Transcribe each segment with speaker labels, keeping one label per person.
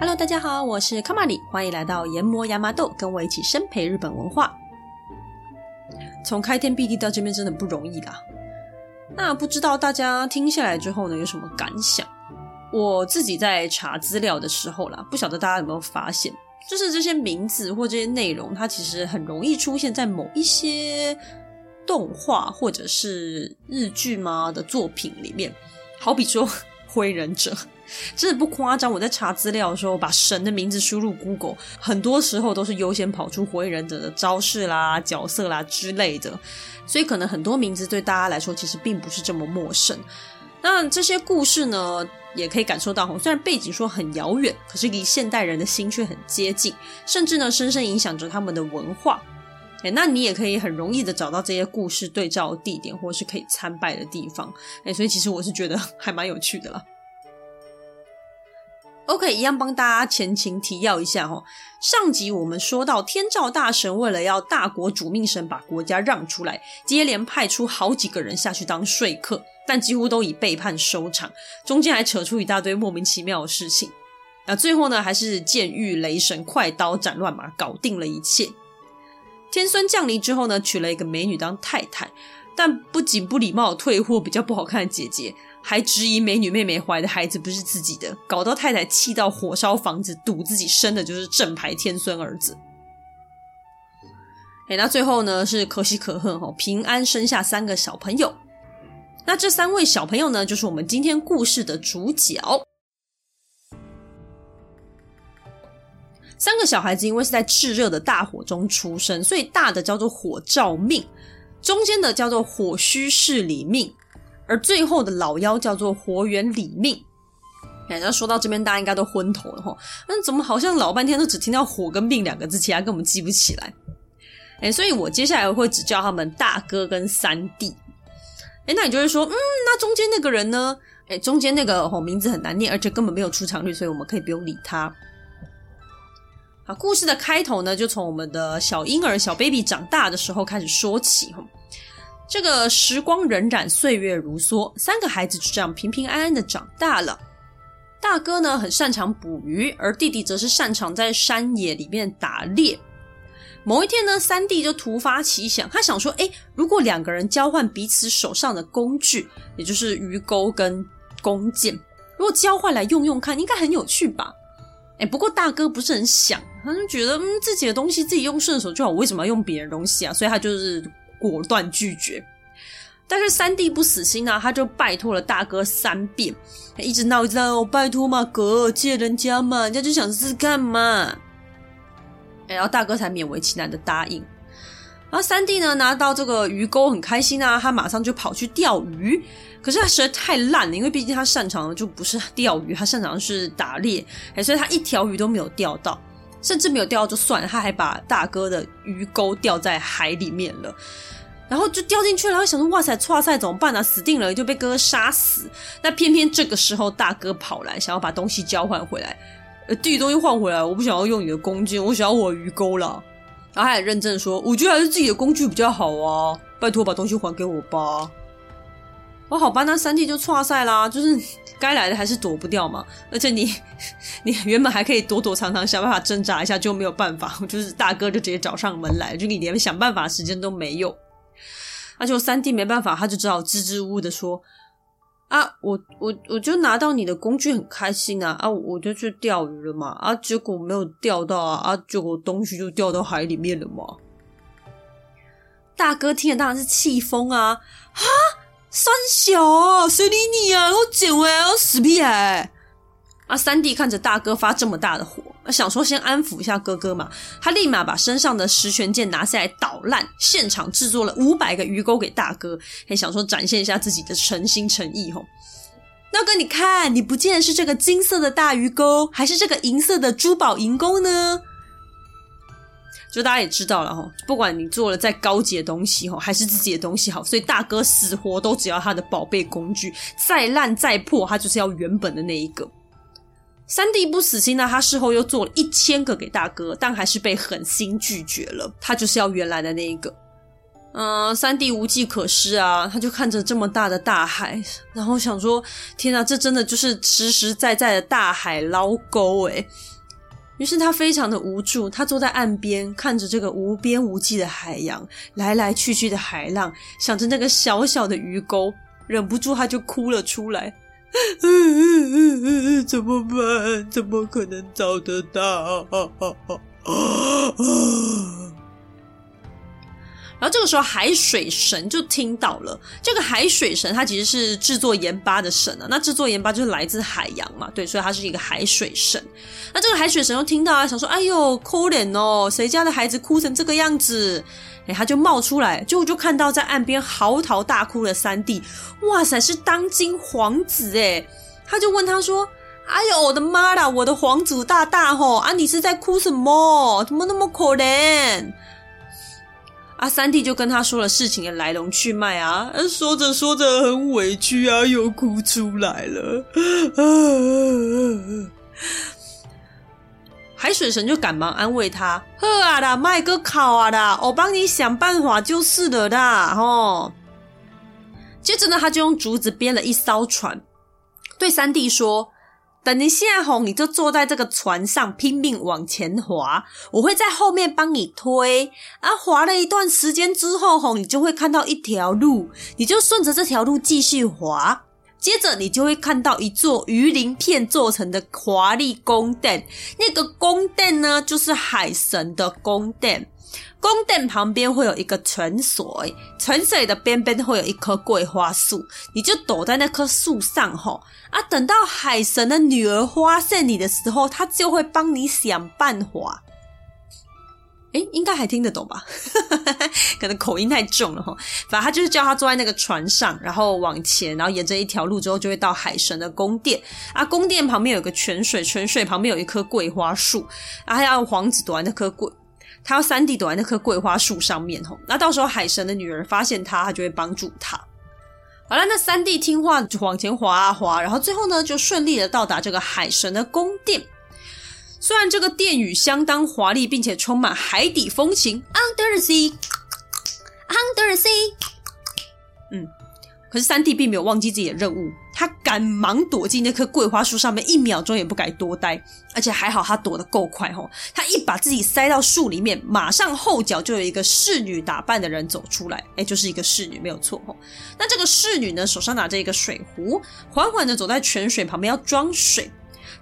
Speaker 1: Hello，大家好，我是卡玛里，欢迎来到研磨亚麻豆，跟我一起深培日本文化。从开天辟地到这边真的不容易啦。那不知道大家听下来之后呢，有什么感想？我自己在查资料的时候啦，不晓得大家有没有发现，就是这些名字或这些内容，它其实很容易出现在某一些动画或者是日剧嘛的作品里面。好比说《灰忍者》，真的不夸张。我在查资料的时候，把神的名字输入 Google，很多时候都是优先跑出《火影忍者》的招式啦、角色啦之类的。所以可能很多名字对大家来说其实并不是这么陌生。那这些故事呢，也可以感受到，虽然背景说很遥远，可是离现代人的心却很接近，甚至呢，深深影响着他们的文化。诶，那你也可以很容易的找到这些故事对照地点，或是可以参拜的地方。诶，所以其实我是觉得还蛮有趣的啦。OK，一样帮大家前情提要一下齁。上集我们说到，天照大神为了要大国主命神把国家让出来，接连派出好几个人下去当说客，但几乎都以背叛收场。中间还扯出一大堆莫名其妙的事情。那最后呢，还是剑狱雷神快刀斩乱麻，搞定了一切。天孙降临之后呢，娶了一个美女当太太，但不仅不礼貌退货比较不好看的姐姐。还质疑美女妹妹怀的孩子不是自己的，搞到太太气到火烧房子，赌自己生的就是正牌天孙儿子。哎，那最后呢是可喜可贺哈，平安生下三个小朋友。那这三位小朋友呢，就是我们今天故事的主角。三个小孩子因为是在炙热的大火中出生，所以大的叫做火照命，中间的叫做火须势理命。而最后的老妖叫做火远理命，哎，那说到这边，大家应该都昏头了齁。那怎么好像老半天都只听到火跟命两个字，其他根本记不起来？哎，所以我接下来会只叫他们大哥跟三弟。哎，那你就会说，嗯，那中间那个人呢？哎，中间那个齁名字很难念，而且根本没有出场率，所以我们可以不用理他。好，故事的开头呢，就从我们的小婴儿小 baby 长大的时候开始说起哈。这个时光荏苒，岁月如梭，三个孩子就这样平平安安的长大了。大哥呢，很擅长捕鱼，而弟弟则是擅长在山野里面打猎。某一天呢，三弟就突发奇想，他想说：“诶，如果两个人交换彼此手上的工具，也就是鱼钩跟弓箭，如果交换来用用看，应该很有趣吧？”诶，不过大哥不是很想，他就觉得，嗯，自己的东西自己用顺手就好，我为什么要用别人东西啊？所以他就是。果断拒绝，但是三弟不死心啊，他就拜托了大哥三遍，一直闹一直闹，拜托嘛哥，借人家嘛，人家就想试试看嘛，然后大哥才勉为其难的答应。然后三弟呢，拿到这个鱼钩很开心啊，他马上就跑去钓鱼，可是他实在太烂了，因为毕竟他擅长的就不是钓鱼，他擅长的是打猎，所以他一条鱼都没有钓到。甚至没有钓到就算了，他还把大哥的鱼钩掉在海里面了，然后就掉进去了。然后想说：“哇塞，剉赛怎么办呢？死定了，就被哥哥杀死。”那偏偏这个时候，大哥跑来想要把东西交换回来。呃，弟弟东西换回来，我不想要用你的弓箭，我想要我鱼钩了。然后他也认真说：“我觉得还是自己的工具比较好啊，拜托把东西还给我吧。”哦，好吧，那三弟就剉赛啦，就是。该来的还是躲不掉嘛，而且你 你原本还可以躲躲藏藏，想办法挣扎一下，就没有办法，就是大哥就直接找上门来，就你连想办法时间都没有。而且我三弟没办法，他就只好支支吾吾的说：“啊，我我我就拿到你的工具很开心啊，啊，我就去钓鱼了嘛，啊，结果没有钓到啊，啊，结果东西就掉到海里面了嘛。”大哥听了当然是气疯啊，哈！三小啊，谁理你啊？我捡回来要死屁孩！啊，三弟看着大哥发这么大的火，想说先安抚一下哥哥嘛。他立马把身上的十全剑拿下来捣烂，现场制作了五百个鱼钩给大哥，还想说展现一下自己的诚心诚意吼。那哥，你看，你不见是这个金色的大鱼钩，还是这个银色的珠宝银钩呢？就大家也知道了哈，不管你做了再高级的东西哈，还是自己的东西好，所以大哥死活都只要他的宝贝工具，再烂再破，他就是要原本的那一个。三弟不死心呢，他事后又做了一千个给大哥，但还是被狠心拒绝了，他就是要原来的那一个。嗯、三弟无计可施啊，他就看着这么大的大海，然后想说：天哪，这真的就是实实在在的大海捞沟诶。于是他非常的无助，他坐在岸边，看着这个无边无际的海洋，来来去去的海浪，想着那个小小的鱼钩，忍不住他就哭了出来。怎么办？怎么可能找得到？然后这个时候，海水神就听到了。这个海水神，他其实是制作盐巴的神啊。那制作盐巴就是来自海洋嘛，对，所以他是一个海水神。那这个海水神又听到啊，想说：“哎呦，可怜哦，谁家的孩子哭成这个样子？”哎，他就冒出来，就就看到在岸边嚎啕大哭的三弟。哇塞，是当今皇子哎！他就问他说：“哎呦，我的妈啦，我的皇祖大大吼啊，你是在哭什么？怎么那么可怜？”啊，三弟就跟他说了事情的来龙去脉啊，说着说着很委屈啊，又哭出来了。海水神就赶忙安慰他：“好啊啦，麦哥考啊啦，我帮你想办法就是了啦。”吼。接着呢，他就用竹子编了一艘船，对三弟说。等一下吼，你就坐在这个船上拼命往前划，我会在后面帮你推。啊，划了一段时间之后吼，你就会看到一条路，你就顺着这条路继续划。接着你就会看到一座鱼鳞片做成的华丽宫殿，那个宫殿呢，就是海神的宫殿。宫殿旁边会有一个泉水，泉水的边边会有一棵桂花树，你就躲在那棵树上吼啊！等到海神的女儿发现你的时候，她就会帮你想办法。诶，应该还听得懂吧？可能口音太重了哈。反正他就是叫他坐在那个船上，然后往前，然后沿着一条路之后就会到海神的宫殿啊。宫殿旁边有个泉水，泉水旁边有一棵桂花树啊，还要皇子躲在那棵桂。他要三弟躲在那棵桂花树上面吼，那到时候海神的女儿发现他，他就会帮助他。好了，那三弟听话就往前滑啊滑，然后最后呢就顺利的到达这个海神的宫殿。虽然这个殿宇相当华丽，并且充满海底风情，Under the sea，Under the sea，嗯。可是三弟并没有忘记自己的任务，他赶忙躲进那棵桂花树上面，一秒钟也不敢多待。而且还好他躲得够快吼，他一把自己塞到树里面，马上后脚就有一个侍女打扮的人走出来，哎，就是一个侍女没有错吼。那这个侍女呢，手上拿着一个水壶，缓缓的走在泉水旁边要装水。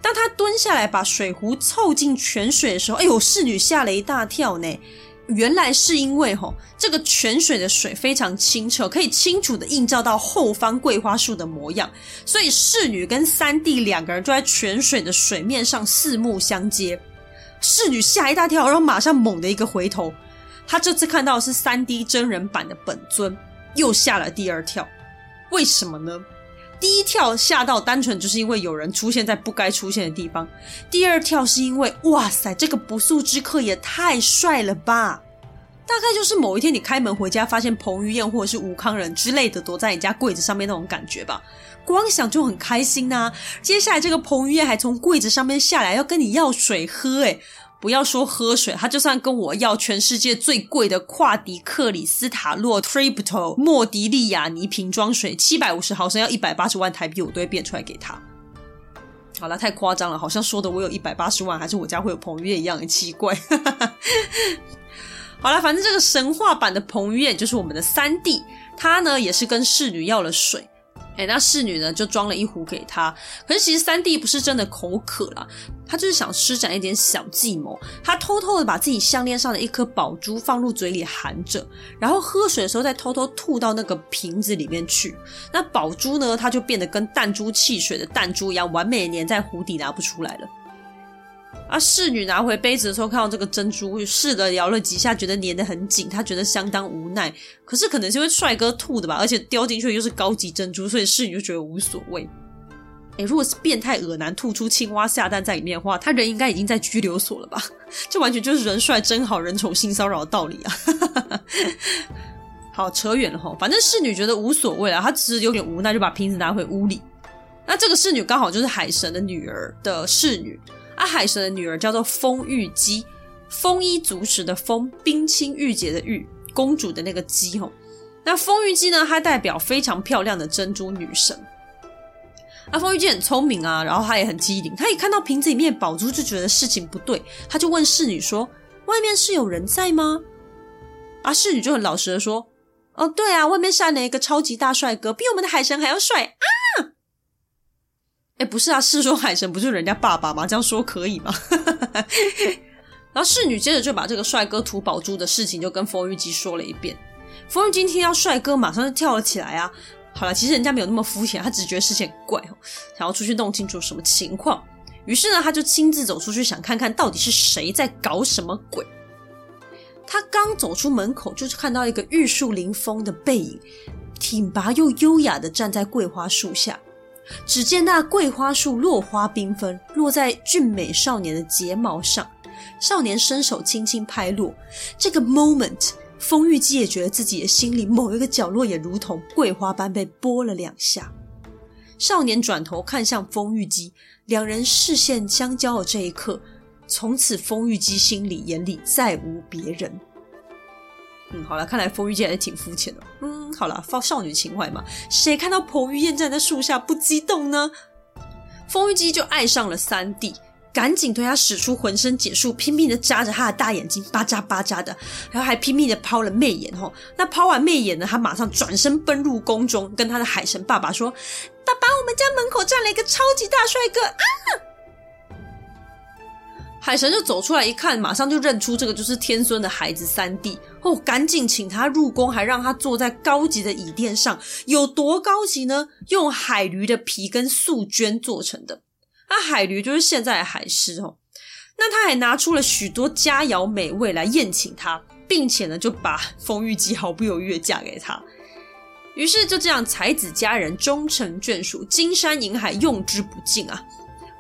Speaker 1: 当他蹲下来把水壶凑近泉水的时候，哎呦，侍女吓了一大跳呢。原来是因为吼，这个泉水的水非常清澈，可以清楚的映照到后方桂花树的模样，所以侍女跟三弟两个人就在泉水的水面上四目相接。侍女吓一大跳，然后马上猛的一个回头，她这次看到的是三 D 真人版的本尊，又吓了第二跳。为什么呢？第一跳吓到，单纯就是因为有人出现在不该出现的地方。第二跳是因为，哇塞，这个不速之客也太帅了吧！大概就是某一天你开门回家，发现彭于晏或者是吴康仁之类的躲在你家柜子上面那种感觉吧。光想就很开心呐、啊。接下来这个彭于晏还从柜子上面下来，要跟你要水喝，诶不要说喝水，他就算跟我要全世界最贵的夸迪克里斯塔洛 Tripto 莫迪利亚尼瓶装水，七百五十毫升要一百八十万台币，我都会变出来给他。好了，太夸张了，好像说的我有一百八十万，还是我家会有彭于晏一样，很奇怪。好了，反正这个神话版的彭于晏就是我们的三弟，他呢也是跟侍女要了水。哎，那侍女呢就装了一壶给他。可是其实三弟不是真的口渴了，他就是想施展一点小计谋。他偷偷的把自己项链上的一颗宝珠放入嘴里含着，然后喝水的时候再偷偷吐到那个瓶子里面去。那宝珠呢，它就变得跟弹珠汽水的弹珠一样，完美粘在壶底，拿不出来了。啊！侍女拿回杯子的时候，看到这个珍珠，试着摇了几下，觉得粘得很紧，她觉得相当无奈。可是可能是因为帅哥吐的吧，而且掉进去又是高级珍珠，所以侍女就觉得无所谓。哎，如果是变态恶男吐出青蛙下蛋在里面的话，他人应该已经在拘留所了吧？这完全就是人帅真好人丑性骚扰的道理啊！好，扯远了哈，反正侍女觉得无所谓啊，她只是有点无奈，就把瓶子拿回屋里。那这个侍女刚好就是海神的女儿的侍女。阿，海神的女儿叫做丰玉姬，丰衣足食的丰，冰清玉洁的玉，公主的那个鸡吼。那丰玉姬呢，她代表非常漂亮的珍珠女神。那丰玉姬很聪明啊，然后她也很机灵，她一看到瓶子里面宝珠就觉得事情不对，她就问侍女说：“外面是有人在吗？”啊，侍女就很老实的说：“哦，对啊，外面站了一个超级大帅哥，比我们的海神还要帅啊！”哎，不是啊，是说海神不就是人家爸爸吗？这样说可以吗？然后侍女接着就把这个帅哥吐宝珠的事情就跟冯玉姬说了一遍。冯玉姬听到帅哥，马上就跳了起来啊！好了，其实人家没有那么肤浅，他只觉得事情很怪哦，想要出去弄清楚什么情况。于是呢，他就亲自走出去，想看看到底是谁在搞什么鬼。他刚走出门口，就是看到一个玉树临风的背影，挺拔又优雅的站在桂花树下。只见那桂花树落花缤纷，落在俊美少年的睫毛上，少年伸手轻轻拍落，这个 moment。风玉姬也觉得自己的心里某一个角落也如同桂花般被拨了两下。少年转头看向丰玉姬，两人视线相交的这一刻，从此丰玉姬心里眼里再无别人。嗯，好了，看来丰玉姬还是挺肤浅的。嗯，好了，放少女情怀嘛，谁看到彭于晏站在树下不激动呢？风玉姬就爱上了三弟。赶紧对他使出浑身解数，拼命的扎着他的大眼睛，巴扎巴扎的，然后还拼命的抛了媚眼吼。那抛完媚眼呢，他马上转身奔入宫中，跟他的海神爸爸说：“爸爸，我们家门口站了一个超级大帅哥啊！”海神就走出来一看，马上就认出这个就是天孙的孩子三弟哦，赶紧请他入宫，还让他坐在高级的椅垫上，有多高级呢？用海驴的皮跟素绢做成的。那海驴就是现在的海狮哦，那他还拿出了许多佳肴美味来宴请他，并且呢就把丰玉姬毫不犹豫的嫁给他。于是就这样，才子佳人终成眷属，金山银海用之不尽啊！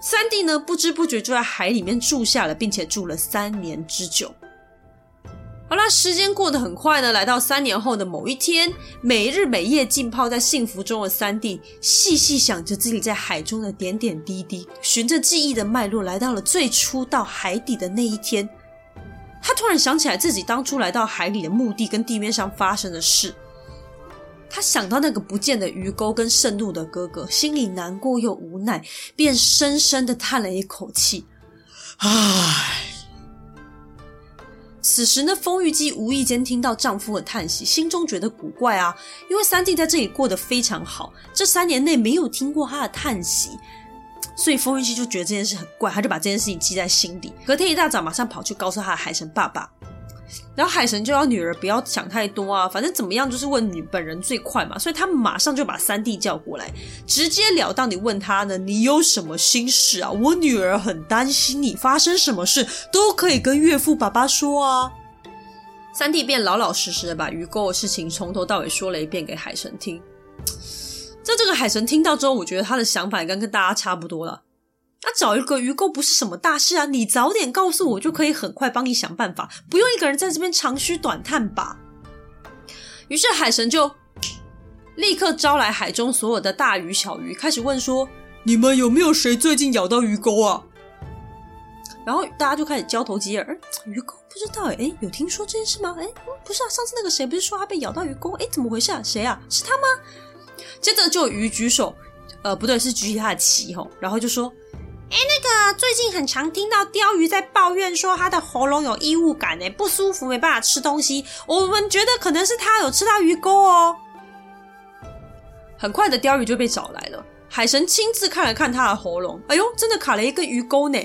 Speaker 1: 三弟呢不知不觉就在海里面住下了，并且住了三年之久。好啦，时间过得很快呢。来到三年后的某一天，每日每夜浸泡在幸福中的三弟，细细想着自己在海中的点点滴滴，循着记忆的脉络，来到了最初到海底的那一天。他突然想起来自己当初来到海里的目的跟地面上发生的事。他想到那个不见的鱼钩跟盛怒的哥哥，心里难过又无奈，便深深的叹了一口气：“唉。”此时呢，丰玉姬无意间听到丈夫的叹息，心中觉得古怪啊，因为三弟在这里过得非常好，这三年内没有听过他的叹息，所以丰玉姬就觉得这件事很怪，他就把这件事情记在心里。隔天一大早，马上跑去告诉他的海神爸爸。然后海神就要女儿不要想太多啊，反正怎么样就是问女本人最快嘛，所以他马上就把三弟叫过来，直截了当你问他呢，你有什么心事啊？我女儿很担心你，发生什么事都可以跟岳父爸爸说啊。三弟便老老实实的把鱼钩的事情从头到尾说了一遍给海神听。在这个海神听到之后，我觉得他的想法跟跟大家差不多了。那找一个鱼钩不是什么大事啊，你早点告诉我，就可以很快帮你想办法，不用一个人在这边长吁短叹吧。于是海神就立刻招来海中所有的大鱼小鱼，开始问说：“你们有没有谁最近咬到鱼钩啊？”然后大家就开始交头接耳：“鱼钩不知道哎，有听说这件事吗？哎，不是啊，上次那个谁不是说他被咬到鱼钩？哎，怎么回事啊？谁啊？是他吗？”接着就有鱼举手，呃，不对，是举起他的旗吼，然后就说。哎，那个最近很常听到鯛鱼在抱怨说它的喉咙有异物感，哎，不舒服，没办法吃东西。我们觉得可能是它有吃到鱼钩哦。很快的，鯛鱼就被找来了。海神亲自看了看它的喉咙，哎呦，真的卡了一个鱼钩呢。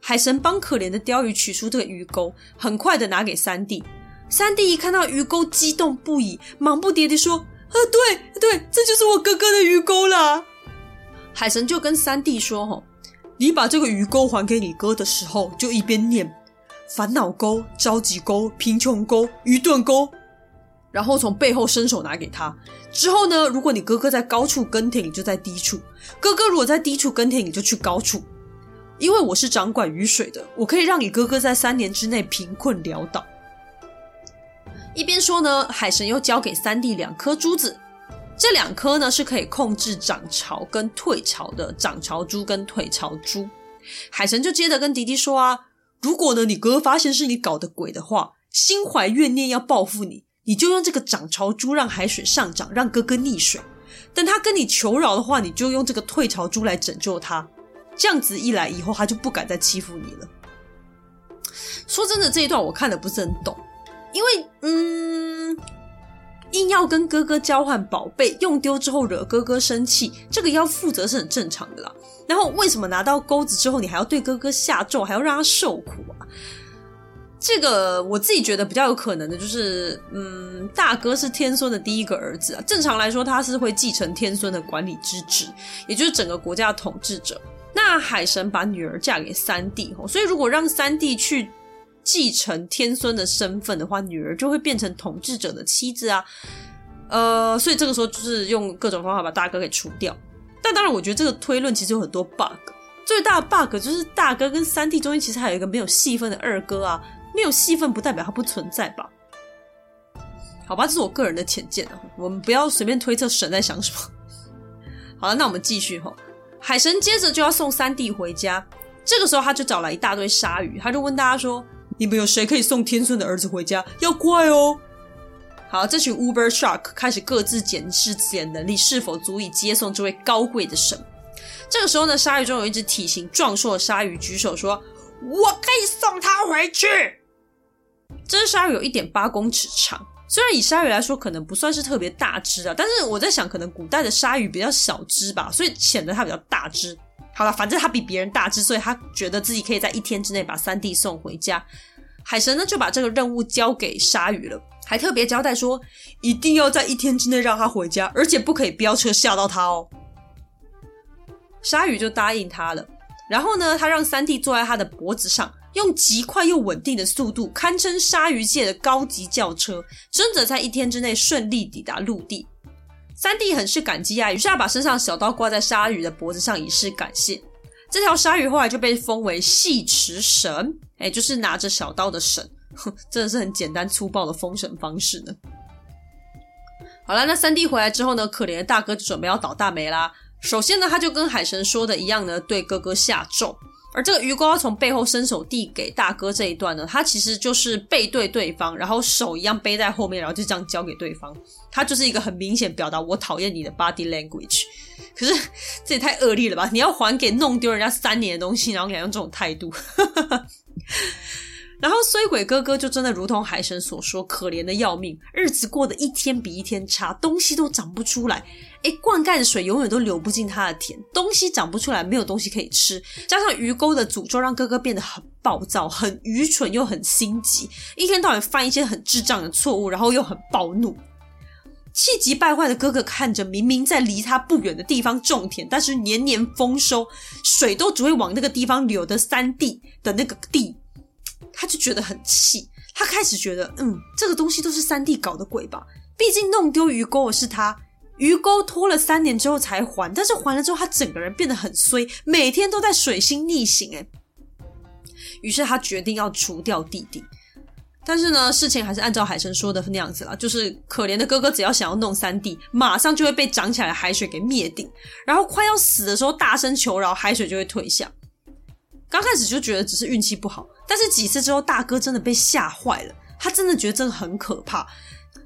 Speaker 1: 海神帮可怜的鯛鱼取出这个鱼钩，很快的拿给三弟。三弟一看到鱼钩，激动不已，忙不迭地说：“啊，对对，这就是我哥哥的鱼钩啦。”海神就跟三弟说：“吼。”你把这个鱼钩还给你哥的时候，就一边念烦恼钩、着急钩、贫穷钩、愚钝钩，然后从背后伸手拿给他。之后呢，如果你哥哥在高处耕田，你就在低处；哥哥如果在低处耕田，你就去高处。因为我是掌管雨水的，我可以让你哥哥在三年之内贫困潦倒。一边说呢，海神又交给三弟两颗珠子。这两颗呢是可以控制涨潮跟退潮的涨潮珠跟退潮珠。海神就接着跟弟弟说啊，如果呢你哥发现是你搞的鬼的话，心怀怨念要报复你，你就用这个涨潮珠让海水上涨，让哥哥溺水。等他跟你求饶的话，你就用这个退潮珠来拯救他。这样子一来，以后他就不敢再欺负你了。说真的，这一段我看的不是很懂，因为嗯，硬要跟哥哥交换宝贝，用丢之后惹哥哥生气，这个要负责是很正常的啦。然后为什么拿到钩子之后，你还要对哥哥下咒，还要让他受苦啊？这个我自己觉得比较有可能的就是，嗯，大哥是天孙的第一个儿子啊。正常来说，他是会继承天孙的管理之职，也就是整个国家的统治者。那海神把女儿嫁给三弟，所以如果让三弟去继承天孙的身份的话，女儿就会变成统治者的妻子啊。呃，所以这个时候就是用各种方法把大哥给除掉。但当然，我觉得这个推论其实有很多 bug。最大的 bug 就是大哥跟三弟中间其实还有一个没有戏份的二哥啊。没有戏份不代表他不存在吧？好吧，这是我个人的浅见啊。我们不要随便推测神在想什么。好了，那我们继续哈。海神接着就要送三弟回家，这个时候他就找来一大堆鲨鱼，他就问大家说：“你们有谁可以送天孙的儿子回家？要快哦！”好，这群 Uber Shark 开始各自检视自己的能力是否足以接送这位高贵的神。这个时候呢，鲨鱼中有一只体型壮硕的鲨鱼举手说：“我可以送他回去。”这只鲨鱼有一点八公尺长，虽然以鲨鱼来说可能不算是特别大只啊，但是我在想，可能古代的鲨鱼比较小只吧，所以显得它比较大只。好了，反正它比别人大只，所以他觉得自己可以在一天之内把三弟送回家。海神呢就把这个任务交给鲨鱼了，还特别交代说，一定要在一天之内让他回家，而且不可以飙车吓到他哦。鲨鱼就答应他了，然后呢，他让三弟坐在他的脖子上。用极快又稳定的速度，堪称鲨鱼界的高级轿车，真的在一天之内顺利抵达陆地。三弟很是感激啊，于是他把身上小刀挂在鲨鱼的脖子上以示感谢。这条鲨鱼后来就被封为细齿神，哎，就是拿着小刀的神，真的是很简单粗暴的封神方式呢。好了，那三弟回来之后呢，可怜的大哥就准备要倒大霉啦。首先呢，他就跟海神说的一样呢，对哥哥下咒。而这个鱼钩要从背后伸手递给大哥这一段呢，他其实就是背对对方，然后手一样背在后面，然后就这样交给对方。他就是一个很明显表达我讨厌你的 body language。可是这也太恶劣了吧？你要还给弄丢人家三年的东西，然后给他用这种态度。然后衰鬼哥哥就真的如同海神所说，可怜的要命，日子过得一天比一天差，东西都长不出来。诶，灌溉的水永远都流不进他的田，东西长不出来，没有东西可以吃。加上鱼钩的诅咒，让哥哥变得很暴躁、很愚蠢又很心急，一天到晚犯一些很智障的错误，然后又很暴怒。气急败坏的哥哥看着明明在离他不远的地方种田，但是年年丰收，水都只会往那个地方流的三弟的那个地。他就觉得很气，他开始觉得，嗯，这个东西都是三弟搞的鬼吧？毕竟弄丢鱼钩的是他，鱼钩拖了三年之后才还，但是还了之后，他整个人变得很衰，每天都在水星逆行。哎，于是他决定要除掉弟弟。但是呢，事情还是按照海神说的那样子啦，就是可怜的哥哥只要想要弄三弟，马上就会被涨起来的海水给灭顶，然后快要死的时候大声求饶，海水就会退下。刚开始就觉得只是运气不好，但是几次之后，大哥真的被吓坏了。他真的觉得这个很可怕。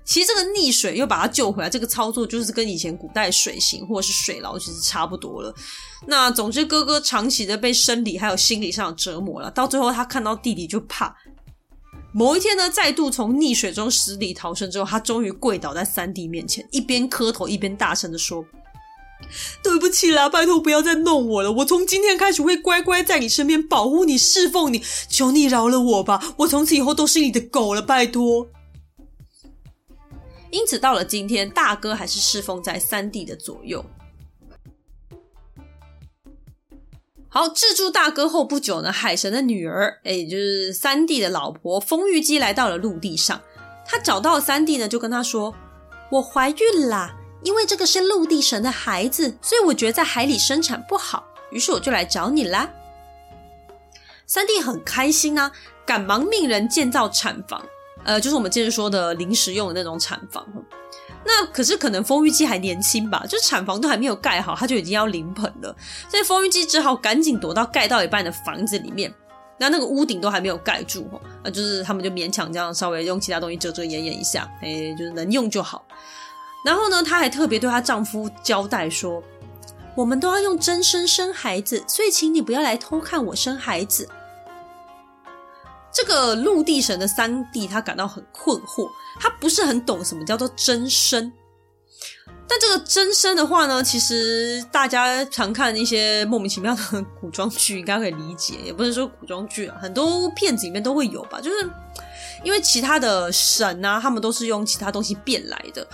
Speaker 1: 其实这个溺水又把他救回来，这个操作就是跟以前古代水刑或者是水牢其实差不多了。那总之，哥哥长期的被生理还有心理上折磨了，到最后他看到弟弟就怕。某一天呢，再度从溺水中死里逃生之后，他终于跪倒在三弟面前，一边磕头一边大声的说。对不起啦，拜托不要再弄我了。我从今天开始会乖乖在你身边保护你、侍奉你，求你饶了我吧。我从此以后都是你的狗了，拜托。因此，到了今天，大哥还是侍奉在三弟的左右。好，治住大哥后不久呢，海神的女儿，也就是三弟的老婆风玉姬来到了陆地上。她找到三弟呢，就跟他说：“我怀孕啦。”因为这个是陆地神的孩子，所以我觉得在海里生产不好，于是我就来找你啦。三弟很开心啊，赶忙命人建造产房，呃，就是我们之前说的临时用的那种产房。那可是可能风玉姬还年轻吧，就产房都还没有盖好，他就已经要临盆了，所以风玉姬只好赶紧躲到盖到一半的房子里面。那那个屋顶都还没有盖住哦，那就是他们就勉强这样稍微用其他东西遮遮掩掩一下，哎，就是能用就好。然后呢，她还特别对她丈夫交代说：“我们都要用真身生孩子，所以请你不要来偷看我生孩子。”这个陆地神的三弟他感到很困惑，他不是很懂什么叫做真身。但这个真身的话呢，其实大家常看一些莫名其妙的古装剧，应该可以理解。也不是说古装剧啊，很多片子里面都会有吧。就是因为其他的神啊，他们都是用其他东西变来的，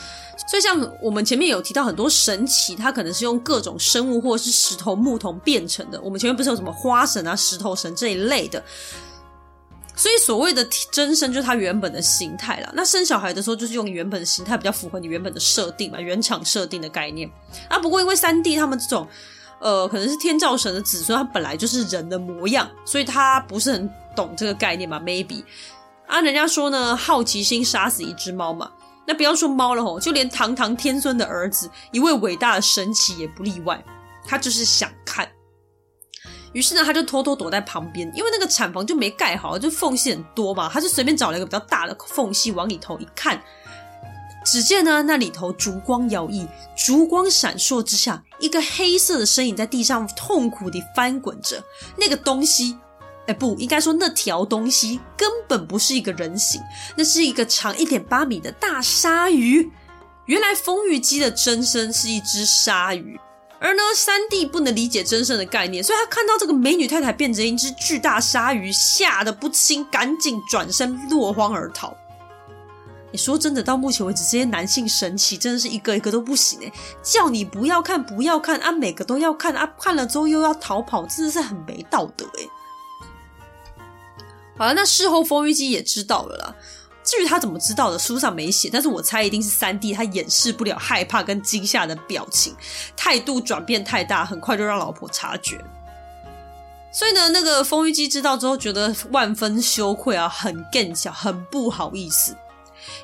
Speaker 1: 所以像我们前面有提到很多神奇，它可能是用各种生物或者是石头、木头变成的。我们前面不是有什么花神啊、石头神这一类的。所以所谓的真身就是他原本的形态啦。那生小孩的时候就是用原本的形态，比较符合你原本的设定嘛，原厂设定的概念啊。不过因为三弟他们这种，呃，可能是天照神的子孙，他本来就是人的模样，所以他不是很懂这个概念嘛。Maybe 啊，人家说呢，好奇心杀死一只猫嘛。那不要说猫了吼，就连堂堂天孙的儿子，一位伟大的神祇也不例外，他就是想看。于是呢，他就偷偷躲在旁边，因为那个产房就没盖好，就缝隙很多嘛。他就随便找了一个比较大的缝隙，往里头一看，只见呢，那里头烛光摇曳，烛光闪烁之下，一个黑色的身影在地上痛苦地翻滚着。那个东西，哎，不应该说那条东西根本不是一个人形，那是一个长一点八米的大鲨鱼。原来风玉姬的真身是一只鲨鱼。而呢，三弟不能理解真身的概念，所以他看到这个美女太太变成一只巨大鲨鱼，吓得不轻，赶紧转身落荒而逃。你说真的，到目前为止，这些男性神奇真的是一个一个都不行诶，叫你不要看，不要看啊，每个都要看啊，看了之后又要逃跑，真的是很没道德诶。好了，那事后丰玉姬也知道了啦。至于他怎么知道的，书上没写，但是我猜一定是三弟他掩饰不了害怕跟惊吓的表情，态度转变太大，很快就让老婆察觉。所以呢，那个风玉姬知道之后，觉得万分羞愧啊，很更小，很不好意思。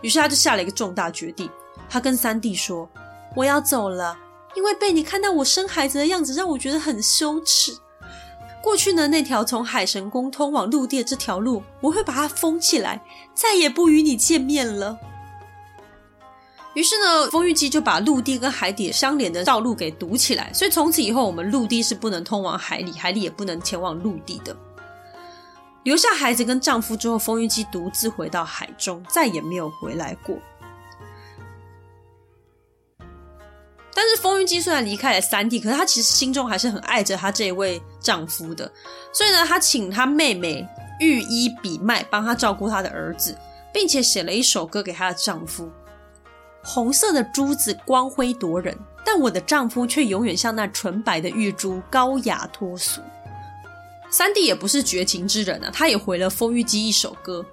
Speaker 1: 于是他就下了一个重大决定，他跟三弟说：“我要走了，因为被你看到我生孩子的样子，让我觉得很羞耻。”过去呢，那条从海神宫通往陆地的这条路，我会把它封起来，再也不与你见面了。于是呢，丰玉姬就把陆地跟海底相连的道路给堵起来，所以从此以后，我们陆地是不能通往海里，海里也不能前往陆地的。留下孩子跟丈夫之后，丰玉姬独自回到海中，再也没有回来过。姬虽然离开了三弟，可是她其实心中还是很爱着她这一位丈夫的。所以呢，她请她妹妹御医比麦帮她照顾她的儿子，并且写了一首歌给她的丈夫：红色的珠子光辉夺人，但我的丈夫却永远像那纯白的玉珠，高雅脱俗。三弟也不是绝情之人啊，他也回了风玉姬一首歌：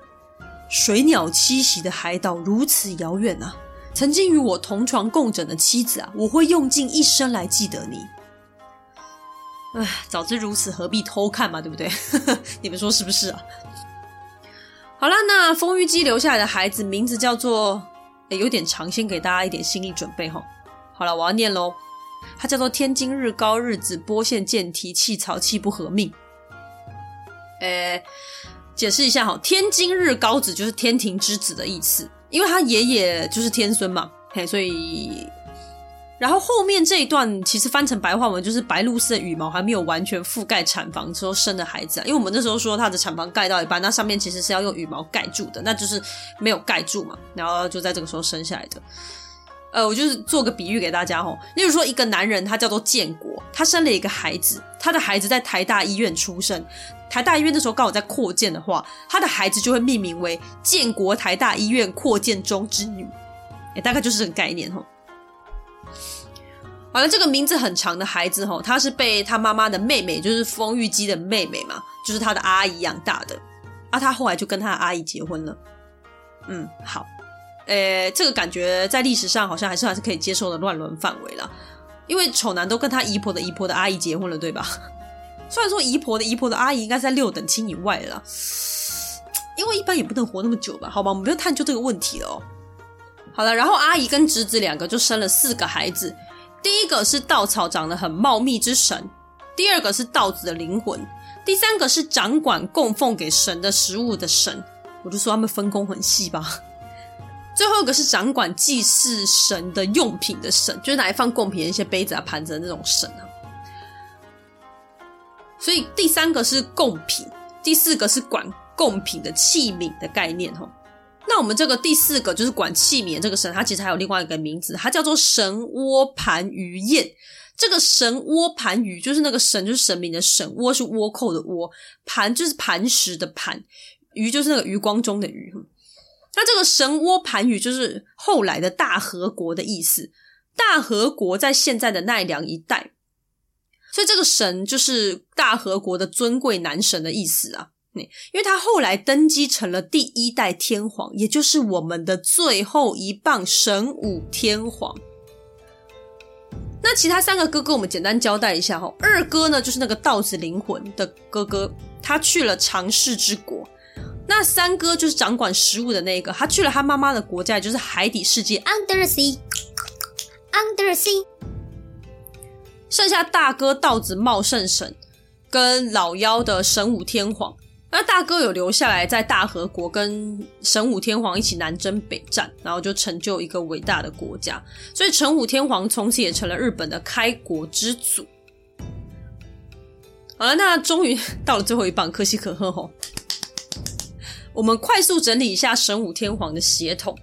Speaker 1: 水鸟栖息的海岛如此遥远啊。曾经与我同床共枕的妻子啊，我会用尽一生来记得你。唉，早知如此，何必偷看嘛，对不对？你们说是不是啊？好啦，那风玉姬留下来的孩子名字叫做……有点长，先给大家一点心理准备哈。好了，我要念喽，他叫做天津日高日子波线剑提气曹气不合命。诶，解释一下哈，天津日高子就是天庭之子的意思。因为他爷爷就是天孙嘛，嘿，所以，然后后面这一段其实翻成白话文就是白鹭鸶的羽毛还没有完全覆盖产房之后生的孩子啊。因为我们那时候说他的产房盖到一半，那上面其实是要用羽毛盖住的，那就是没有盖住嘛，然后就在这个时候生下来的。呃，我就是做个比喻给大家哦，例如说一个男人他叫做建国，他生了一个孩子，他的孩子在台大医院出生。台大医院那时候刚好在扩建的话，他的孩子就会命名为建国台大医院扩建中之女，哎，大概就是这个概念吼。好了，这个名字很长的孩子吼，他是被他妈妈的妹妹，就是丰玉姬的妹妹嘛，就是他的阿姨养大的，啊，他后来就跟他的阿姨结婚了。嗯，好，诶，这个感觉在历史上好像还是还是可以接受的乱伦范围啦，因为丑男都跟他姨婆的姨婆的阿姨结婚了，对吧？虽然说姨婆的姨婆的阿姨应该在六等亲以外了啦，因为一般也不能活那么久吧？好吧，我们不要探究这个问题了哦。好了，然后阿姨跟侄子两个就生了四个孩子。第一个是稻草长得很茂密之神，第二个是稻子的灵魂，第三个是掌管供奉给神的食物的神。我就说他们分工很细吧。最后一个是掌管祭祀神的用品的神，就是拿来放贡品的一些杯子啊、盘子的那种神啊。所以第三个是贡品，第四个是管贡品的器皿的概念哈。那我们这个第四个就是管器皿的这个神，它其实还有另外一个名字，它叫做神窝盘鱼宴。这个神窝盘鱼就是那个神就是神明的神，窝是倭寇的窝，盘就是磐石的盘，鱼就是那个余光中的余。那这个神窝盘盂就是后来的大和国的意思，大和国在现在的奈良一带，所以这个神就是大和国的尊贵男神的意思啊。因为他后来登基成了第一代天皇，也就是我们的最后一棒神武天皇。那其他三个哥哥，我们简单交代一下哈。二哥呢，就是那个稻子灵魂的哥哥，他去了长世之国。那三哥就是掌管食物的那个，他去了他妈妈的国家，就是海底世界 （Under Sea），Under Sea。剩下大哥道子茂盛神跟老妖的神武天皇。那大哥有留下来在大和国跟神武天皇一起南征北战，然后就成就一个伟大的国家，所以神武天皇从此也成了日本的开国之祖。好了，那终于到了最后一棒，可喜可贺吼。我们快速整理一下神武天皇的血统。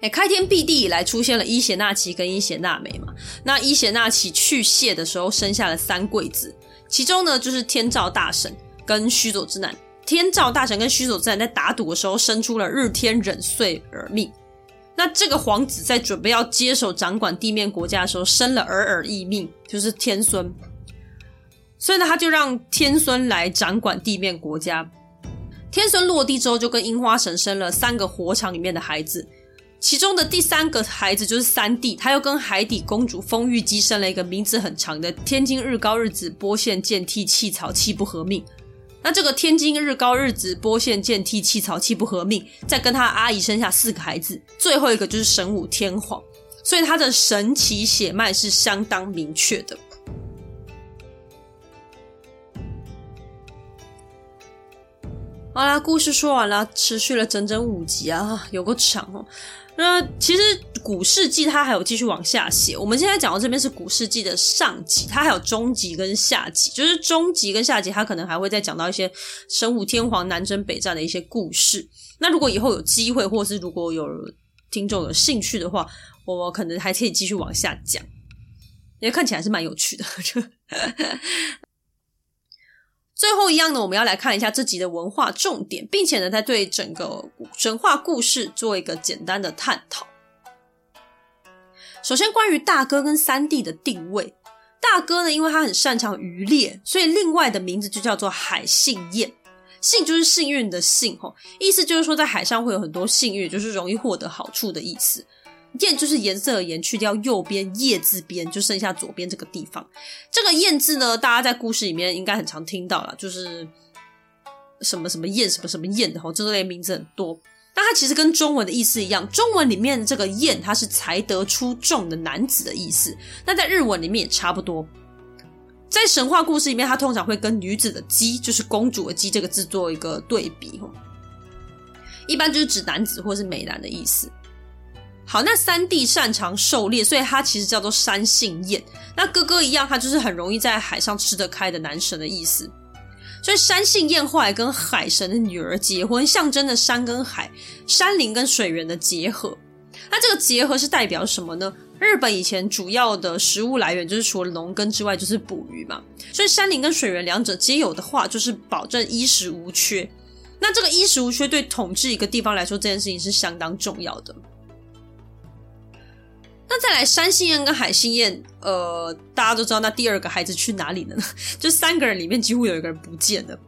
Speaker 1: 哎，开天辟地以来出现了伊邪那岐跟伊邪那美嘛。那伊邪那岐去世的时候生下了三贵子，其中呢就是天照大神跟须佐之男。天照大神跟须佐之男在打赌的时候生出了日天忍穗耳命。那这个皇子在准备要接手掌管地面国家的时候生了耳耳异命，就是天孙。所以呢，他就让天孙来掌管地面国家。天孙落地之后，就跟樱花神生了三个火场里面的孩子，其中的第三个孩子就是三弟，他又跟海底公主丰玉姬生了一个名字很长的天津日高日子波线剑替气草气不合命。那这个天津日高日子波线剑替气草气不合命，再跟他阿姨生下四个孩子，最后一个就是神武天皇，所以他的神奇血脉是相当明确的。好啦，故事说完了，持续了整整五集啊，有个长哦。那其实古事记它还有继续往下写，我们现在讲到这边是古事记的上集，它还有中集跟下集，就是中集跟下集，它可能还会再讲到一些神武天皇南征北战的一些故事。那如果以后有机会，或是如果有听众有兴趣的话，我可能还可以继续往下讲，因为看起来是蛮有趣的。最后一样呢，我们要来看一下这集的文化重点，并且呢，再对整个神话故事做一个简单的探讨。首先，关于大哥跟三弟的定位，大哥呢，因为他很擅长渔猎，所以另外的名字就叫做海信宴。幸就是幸运的幸，吼，意思就是说在海上会有很多幸运，就是容易获得好处的意思。彦就是颜色的颜，去掉右边叶字边，就剩下左边这个地方。这个彦字呢，大家在故事里面应该很常听到了，就是什么什么彦，什么什么彦的哈，这类名字很多。那它其实跟中文的意思一样，中文里面这个彦，它是才德出众的男子的意思。那在日文里面也差不多。在神话故事里面，它通常会跟女子的姬，就是公主的姬这个字做一个对比，一般就是指男子或是美男的意思。好，那三弟擅长狩猎，所以他其实叫做山幸彦。那哥哥一样，他就是很容易在海上吃得开的男神的意思。所以山幸彦后来跟海神的女儿结婚，象征着山跟海、山林跟水源的结合。那这个结合是代表什么呢？日本以前主要的食物来源就是除了农耕之外，就是捕鱼嘛。所以山林跟水源两者皆有的话，就是保证衣食无缺。那这个衣食无缺对统治一个地方来说，这件事情是相当重要的。那再来，山幸彦跟海幸彦，呃，大家都知道，那第二个孩子去哪里了呢？就三个人里面几乎有一个人不见了。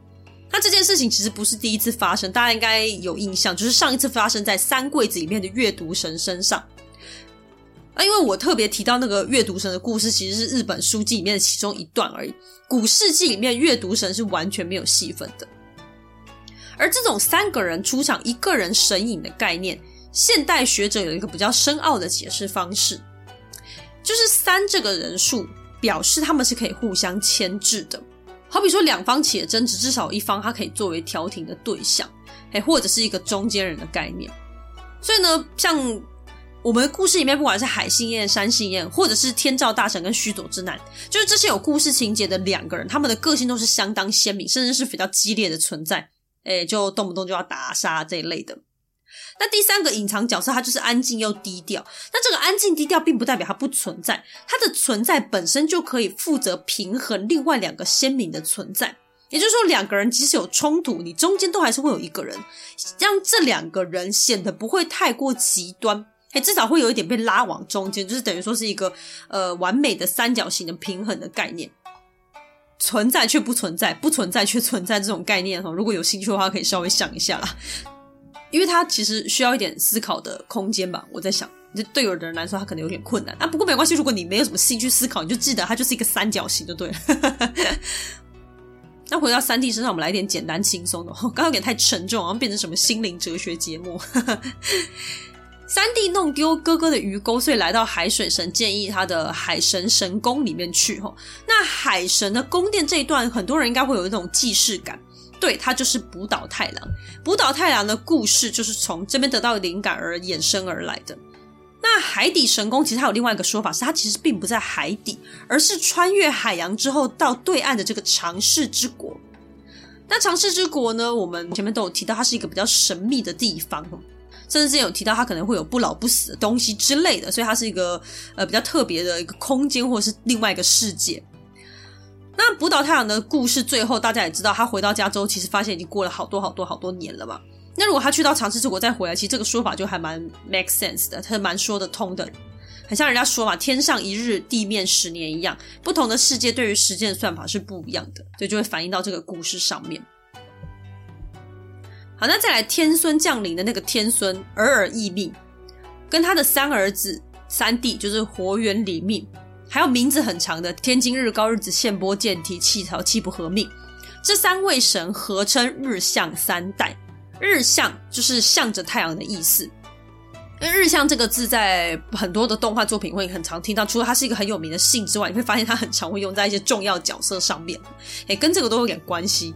Speaker 1: 那这件事情其实不是第一次发生，大家应该有印象，就是上一次发生在三柜子里面的阅读神身上。啊，因为我特别提到那个阅读神的故事，其实是日本书籍里面的其中一段而已。古世纪里面阅读神是完全没有戏份的。而这种三个人出场，一个人神隐的概念。现代学者有一个比较深奥的解释方式，就是三这个人数表示他们是可以互相牵制的。好比说，两方起了争执，至少一方他可以作为调停的对象，哎，或者是一个中间人的概念。所以呢，像我们故事里面，不管是海幸彦、山幸彦，或者是天照大神跟须佐之男，就是这些有故事情节的两个人，他们的个性都是相当鲜明，甚至是比较激烈的存在，哎，就动不动就要打杀这一类的。那第三个隐藏角色，他就是安静又低调。那这个安静低调，并不代表他不存在，他的存在本身就可以负责平衡另外两个鲜明的存在。也就是说，两个人即使有冲突，你中间都还是会有一个人，让这两个人显得不会太过极端，哎，至少会有一点被拉往中间，就是等于说是一个呃完美的三角形的平衡的概念。存在却不存在，不存在却存在这种概念哈，如果有兴趣的话，可以稍微想一下啦。因为它其实需要一点思考的空间吧，我在想，这对有的人来说，他可能有点困难啊。不过没关系，如果你没有什么兴趣思考，你就记得它就是一个三角形就对了。那回到三弟身上，我们来一点简单轻松的。刚刚有点太沉重，好像变成什么心灵哲学节目。三弟弄丢哥哥的鱼钩，所以来到海水神建议他的海神神宫里面去。那海神的宫殿这一段，很多人应该会有一种既视感。对，他就是补岛太郎。补岛太郎的故事就是从这边得到灵感而衍生而来的。那海底神宫其实它有另外一个说法，是它其实并不在海底，而是穿越海洋之后到对岸的这个长世之国。那长世之国呢，我们前面都有提到，它是一个比较神秘的地方，甚至之前有提到它可能会有不老不死的东西之类的，所以它是一个呃比较特别的一个空间，或者是另外一个世界。那浦岛太阳的故事最后，大家也知道，他回到家之后，其实发现已经过了好多好多好多年了嘛。那如果他去到长世之国再回来，其实这个说法就还蛮 make sense 的，他是蛮说得通的。很像人家说嘛，天上一日，地面十年一样，不同的世界对于时间的算法是不一样的，所以就会反映到这个故事上面。好，那再来天孙降临的那个天孙尔尔义命，跟他的三儿子三弟就是活源李命。还有名字很长的天津日高日子宪波健提气潮气不合命，这三位神合称日向三代。日向就是向着太阳的意思。因为日向这个字在很多的动画作品会很常听到，除了它是一个很有名的姓之外，你会发现它很常会用在一些重要角色上面。诶，跟这个都有点关系。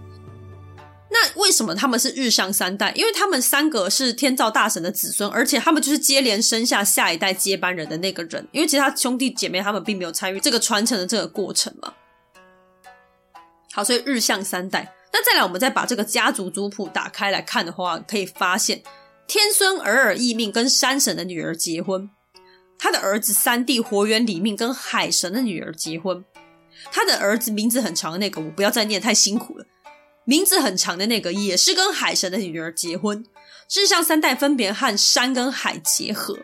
Speaker 1: 那为什么他们是日向三代？因为他们三个是天照大神的子孙，而且他们就是接连生下下一代接班人的那个人。因为其他兄弟姐妹他们并没有参与这个传承的这个过程嘛。好，所以日向三代。那再来，我们再把这个家族族谱打开来看的话，可以发现天孙尔尔义命跟山神的女儿结婚，他的儿子三弟活源李命跟海神的女儿结婚，他的儿子名字很长的那个，我不要再念，太辛苦了。名字很长的那个也是跟海神的女儿结婚，日向三代分别和山跟海结合。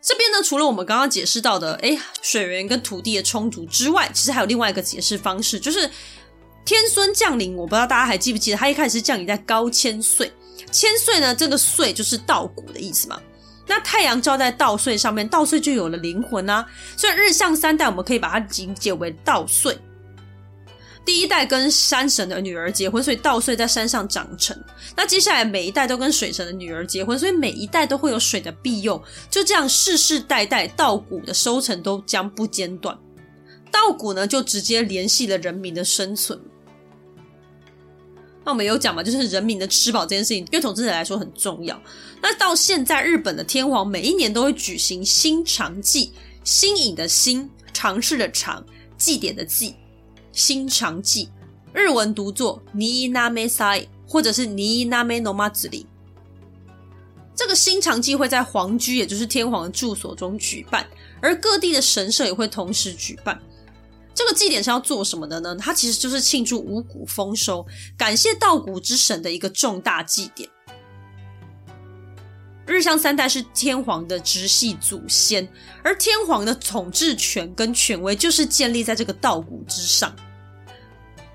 Speaker 1: 这边呢，除了我们刚刚解释到的，诶，水源跟土地的冲突之外，其实还有另外一个解释方式，就是天孙降临。我不知道大家还记不记得，他一开始是降临在高千岁，千岁呢，这个岁就是稻谷的意思嘛。那太阳照在稻穗上面，稻穗就有了灵魂啊。所以日向三代，我们可以把它理解为稻穗。第一代跟山神的女儿结婚，所以稻穗在山上长成。那接下来每一代都跟水神的女儿结婚，所以每一代都会有水的庇佑。就这样世世代代稻谷的收成都将不间断。稻谷呢，就直接联系了人民的生存。那我们有讲嘛，就是人民的吃饱这件事情，对统治者来说很重要。那到现在，日本的天皇每一年都会举行新尝祭，新颖的新，尝试的尝，祭典的祭。新尝祭，日文读作尼伊纳梅塞，或者是尼伊纳梅诺马子里。这个新尝祭会在皇居，也就是天皇的住所中举办，而各地的神社也会同时举办。这个祭典是要做什么的呢？它其实就是庆祝五谷丰收，感谢稻谷之神的一个重大祭典。日向三代是天皇的直系祖先，而天皇的统治权跟权威就是建立在这个稻谷之上。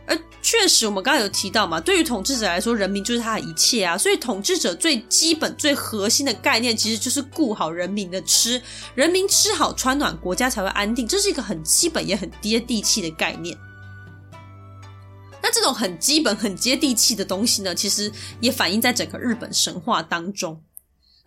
Speaker 1: 而确实，我们刚才有提到嘛，对于统治者来说，人民就是他的一切啊。所以，统治者最基本、最核心的概念，其实就是顾好人民的吃，人民吃好穿暖，国家才会安定。这是一个很基本也很接地气的概念。那这种很基本、很接地气的东西呢，其实也反映在整个日本神话当中。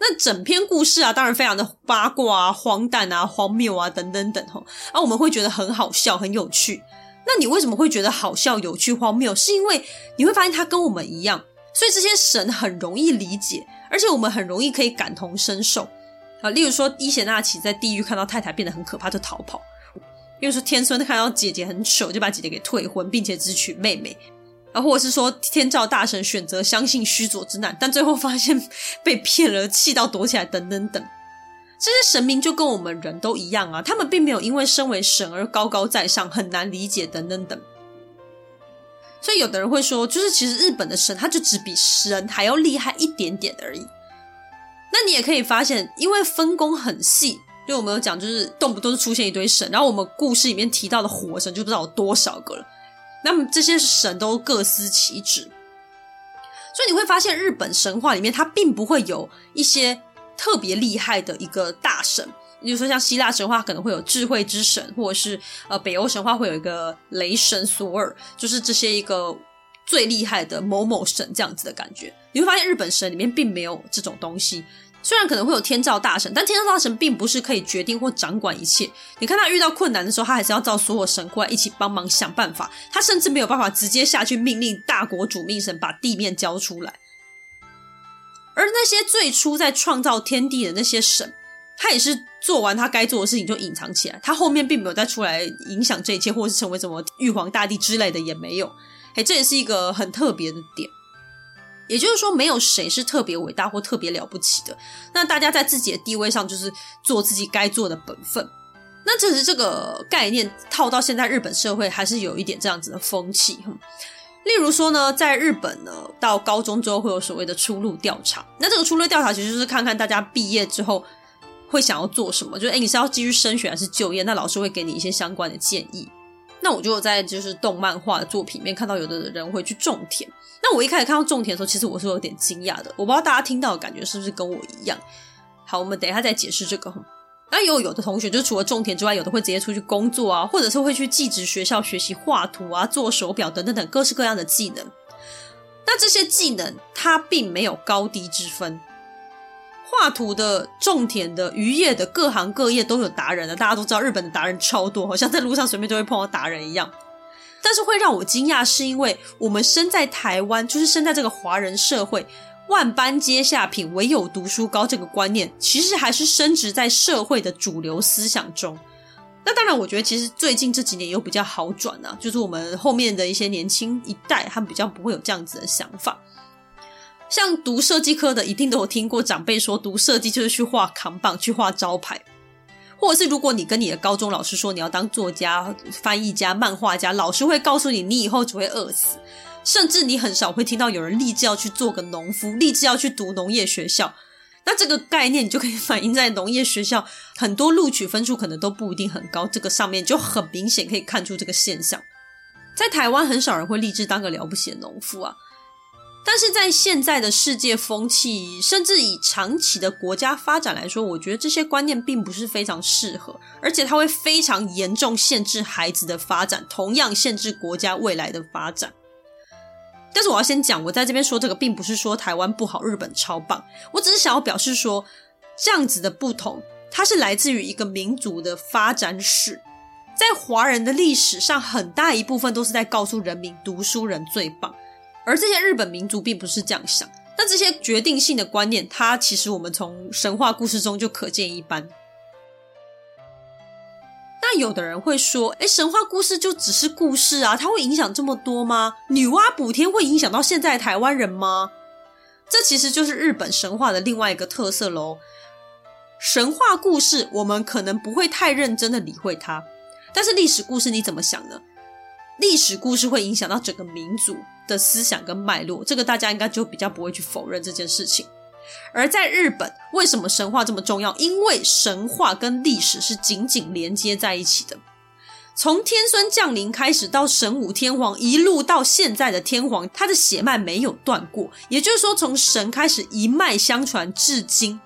Speaker 1: 那整篇故事啊，当然非常的八卦啊、荒诞啊、荒谬啊等等等吼，啊，我们会觉得很好笑、很有趣。那你为什么会觉得好笑、有趣、荒谬？是因为你会发现他跟我们一样，所以这些神很容易理解，而且我们很容易可以感同身受啊。例如说，伊邪那岐在地狱看到太太变得很可怕就逃跑；例如说，天孙看到姐姐很丑就把姐姐给退婚，并且只娶妹妹。啊，或者是说天照大神选择相信虚佐之难，但最后发现 被骗了，气到躲起来，等等等。这些神明就跟我们人都一样啊，他们并没有因为身为神而高高在上，很难理解，等等等。所以有的人会说，就是其实日本的神他就只比神还要厉害一点点而已。那你也可以发现，因为分工很细，就我们有讲，就是动不动就出现一堆神，然后我们故事里面提到的火神就不知道有多少个了。那么这些神都各司其职，所以你会发现日本神话里面它并不会有一些特别厉害的一个大神，比如说像希腊神话可能会有智慧之神，或者是呃北欧神话会有一个雷神索尔，就是这些一个最厉害的某某神这样子的感觉。你会发现日本神里面并没有这种东西。虽然可能会有天照大神，但天照大神并不是可以决定或掌管一切。你看他遇到困难的时候，他还是要召所有神过来一起帮忙想办法。他甚至没有办法直接下去命令大国主命神把地面交出来。而那些最初在创造天地的那些神，他也是做完他该做的事情就隐藏起来。他后面并没有再出来影响这一切，或是成为什么玉皇大帝之类的也没有。哎，这也是一个很特别的点。也就是说，没有谁是特别伟大或特别了不起的。那大家在自己的地位上，就是做自己该做的本分。那其实这个概念套到现在日本社会，还是有一点这样子的风气。例如说呢，在日本呢，到高中之后会有所谓的出路调查。那这个出路调查其实就是看看大家毕业之后会想要做什么，就是诶，你是要继续升学还是就业？那老师会给你一些相关的建议。那我就在就是动漫画的作品里面看到有的人会去种田。那我一开始看到种田的时候，其实我是有点惊讶的。我不知道大家听到的感觉是不是跟我一样。好，我们等一下再解释这个。那有有的同学就除了种田之外，有的会直接出去工作啊，或者是会去寄职学校学习画图啊、做手表等等等各式各样的技能。那这些技能它并没有高低之分。画图的、种田的、渔业的，各行各业都有达人的。大家都知道，日本的达人超多，好像在路上随便就会碰到达人一样。但是会让我惊讶，是因为我们生在台湾，就是生在这个华人社会，“万般皆下品，唯有读书高”这个观念，其实还是深植在社会的主流思想中。那当然，我觉得其实最近这几年有比较好转啊，就是我们后面的一些年轻一代，他们比较不会有这样子的想法。像读设计科的，一定都有听过长辈说，读设计就是去画扛棒、去画招牌，或者是如果你跟你的高中老师说你要当作家、翻译家、漫画家，老师会告诉你，你以后只会饿死。甚至你很少会听到有人立志要去做个农夫，立志要去读农业学校。那这个概念你就可以反映在农业学校，很多录取分数可能都不一定很高，这个上面就很明显可以看出这个现象。在台湾，很少人会立志当个了不起的农夫啊。但是在现在的世界风气，甚至以长期的国家发展来说，我觉得这些观念并不是非常适合，而且它会非常严重限制孩子的发展，同样限制国家未来的发展。但是我要先讲，我在这边说这个，并不是说台湾不好，日本超棒，我只是想要表示说，这样子的不同，它是来自于一个民族的发展史，在华人的历史上，很大一部分都是在告诉人民，读书人最棒。而这些日本民族并不是这样想，但这些决定性的观念，它其实我们从神话故事中就可见一斑。那有的人会说，诶，神话故事就只是故事啊，它会影响这么多吗？女娲补天会影响到现在台湾人吗？这其实就是日本神话的另外一个特色喽。神话故事我们可能不会太认真的理会它，但是历史故事你怎么想呢？历史故事会影响到整个民族的思想跟脉络，这个大家应该就比较不会去否认这件事情。而在日本，为什么神话这么重要？因为神话跟历史是紧紧连接在一起的。从天孙降临开始，到神武天皇，一路到现在的天皇，他的血脉没有断过。也就是说，从神开始一脉相传至今。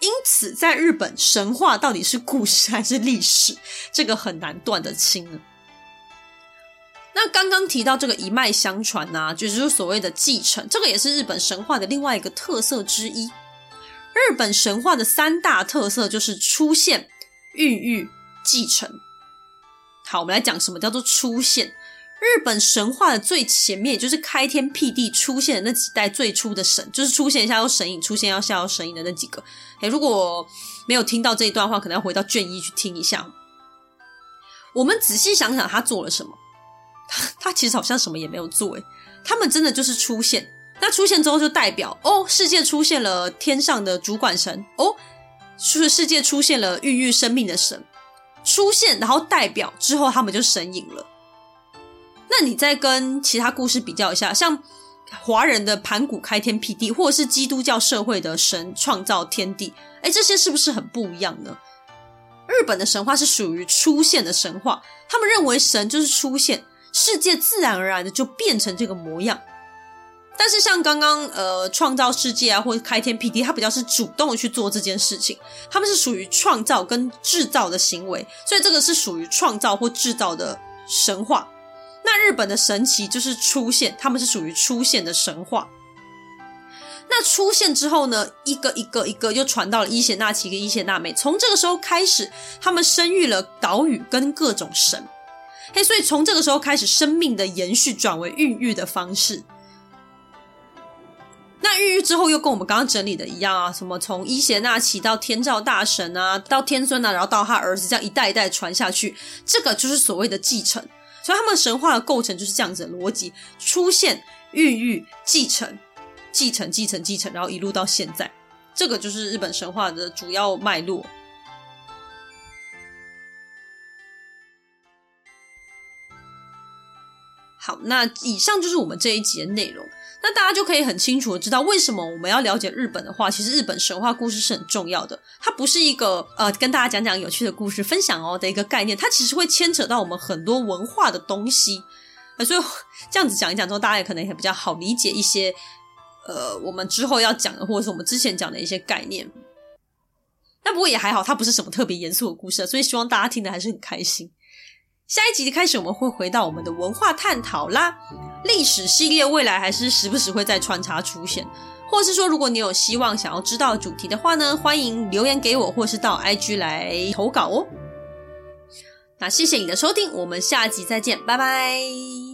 Speaker 1: 因此，在日本，神话到底是故事还是历史，这个很难断得清呢。那刚刚提到这个一脉相传呐、就是所谓的继承，这个也是日本神话的另外一个特色之一。日本神话的三大特色就是出现、孕育、继承。好，我们来讲什么叫做出现。日本神话的最前面，就是开天辟地出现的那几代最初的神，就是出现一下又神隐，出现要下又神隐的那几个。诶，如果没有听到这一段话，可能要回到卷一去听一下。我们仔细想想，他做了什么？他他其实好像什么也没有做，诶，他们真的就是出现。那出现之后，就代表哦，世界出现了天上的主管神哦，是世界出现了孕育生命的神出现，然后代表之后他们就神隐了。那你再跟其他故事比较一下，像华人的盘古开天辟地，或者是基督教社会的神创造天地，哎，这些是不是很不一样呢？日本的神话是属于出现的神话，他们认为神就是出现，世界自然而然的就变成这个模样。但是像刚刚呃创造世界啊，或者开天辟地，它比较是主动去做这件事情，他们是属于创造跟制造的行为，所以这个是属于创造或制造的神话。那日本的神奇就是出现，他们是属于出现的神话。那出现之后呢，一个一个一个又传到了伊邪那岐跟伊邪那美，从这个时候开始，他们生育了岛屿跟各种神。嘿，所以从这个时候开始，生命的延续转为孕育的方式。那孕育之后，又跟我们刚刚整理的一样啊，什么从伊邪那岐到天照大神啊，到天尊啊，然后到他儿子，这样一代一代传下去，这个就是所谓的继承。所以他们神话的构成就是这样子的逻辑：出现、孕育、继承、继承、继承、继承，然后一路到现在，这个就是日本神话的主要脉络。好，那以上就是我们这一集的内容。那大家就可以很清楚的知道，为什么我们要了解日本的话，其实日本神话故事是很重要的。它不是一个呃跟大家讲讲有趣的故事分享哦的一个概念，它其实会牵扯到我们很多文化的东西。呃，所以这样子讲一讲之后，大家也可能也比较好理解一些呃我们之后要讲的，或者是我们之前讲的一些概念。那不过也还好，它不是什么特别严肃的故事，所以希望大家听的还是很开心。下一集开始，我们会回到我们的文化探讨啦。历史系列未来还是时不时会再穿插出现，或是说，如果你有希望想要知道主题的话呢，欢迎留言给我，或是到 IG 来投稿哦。那谢谢你的收听，我们下集再见，拜拜。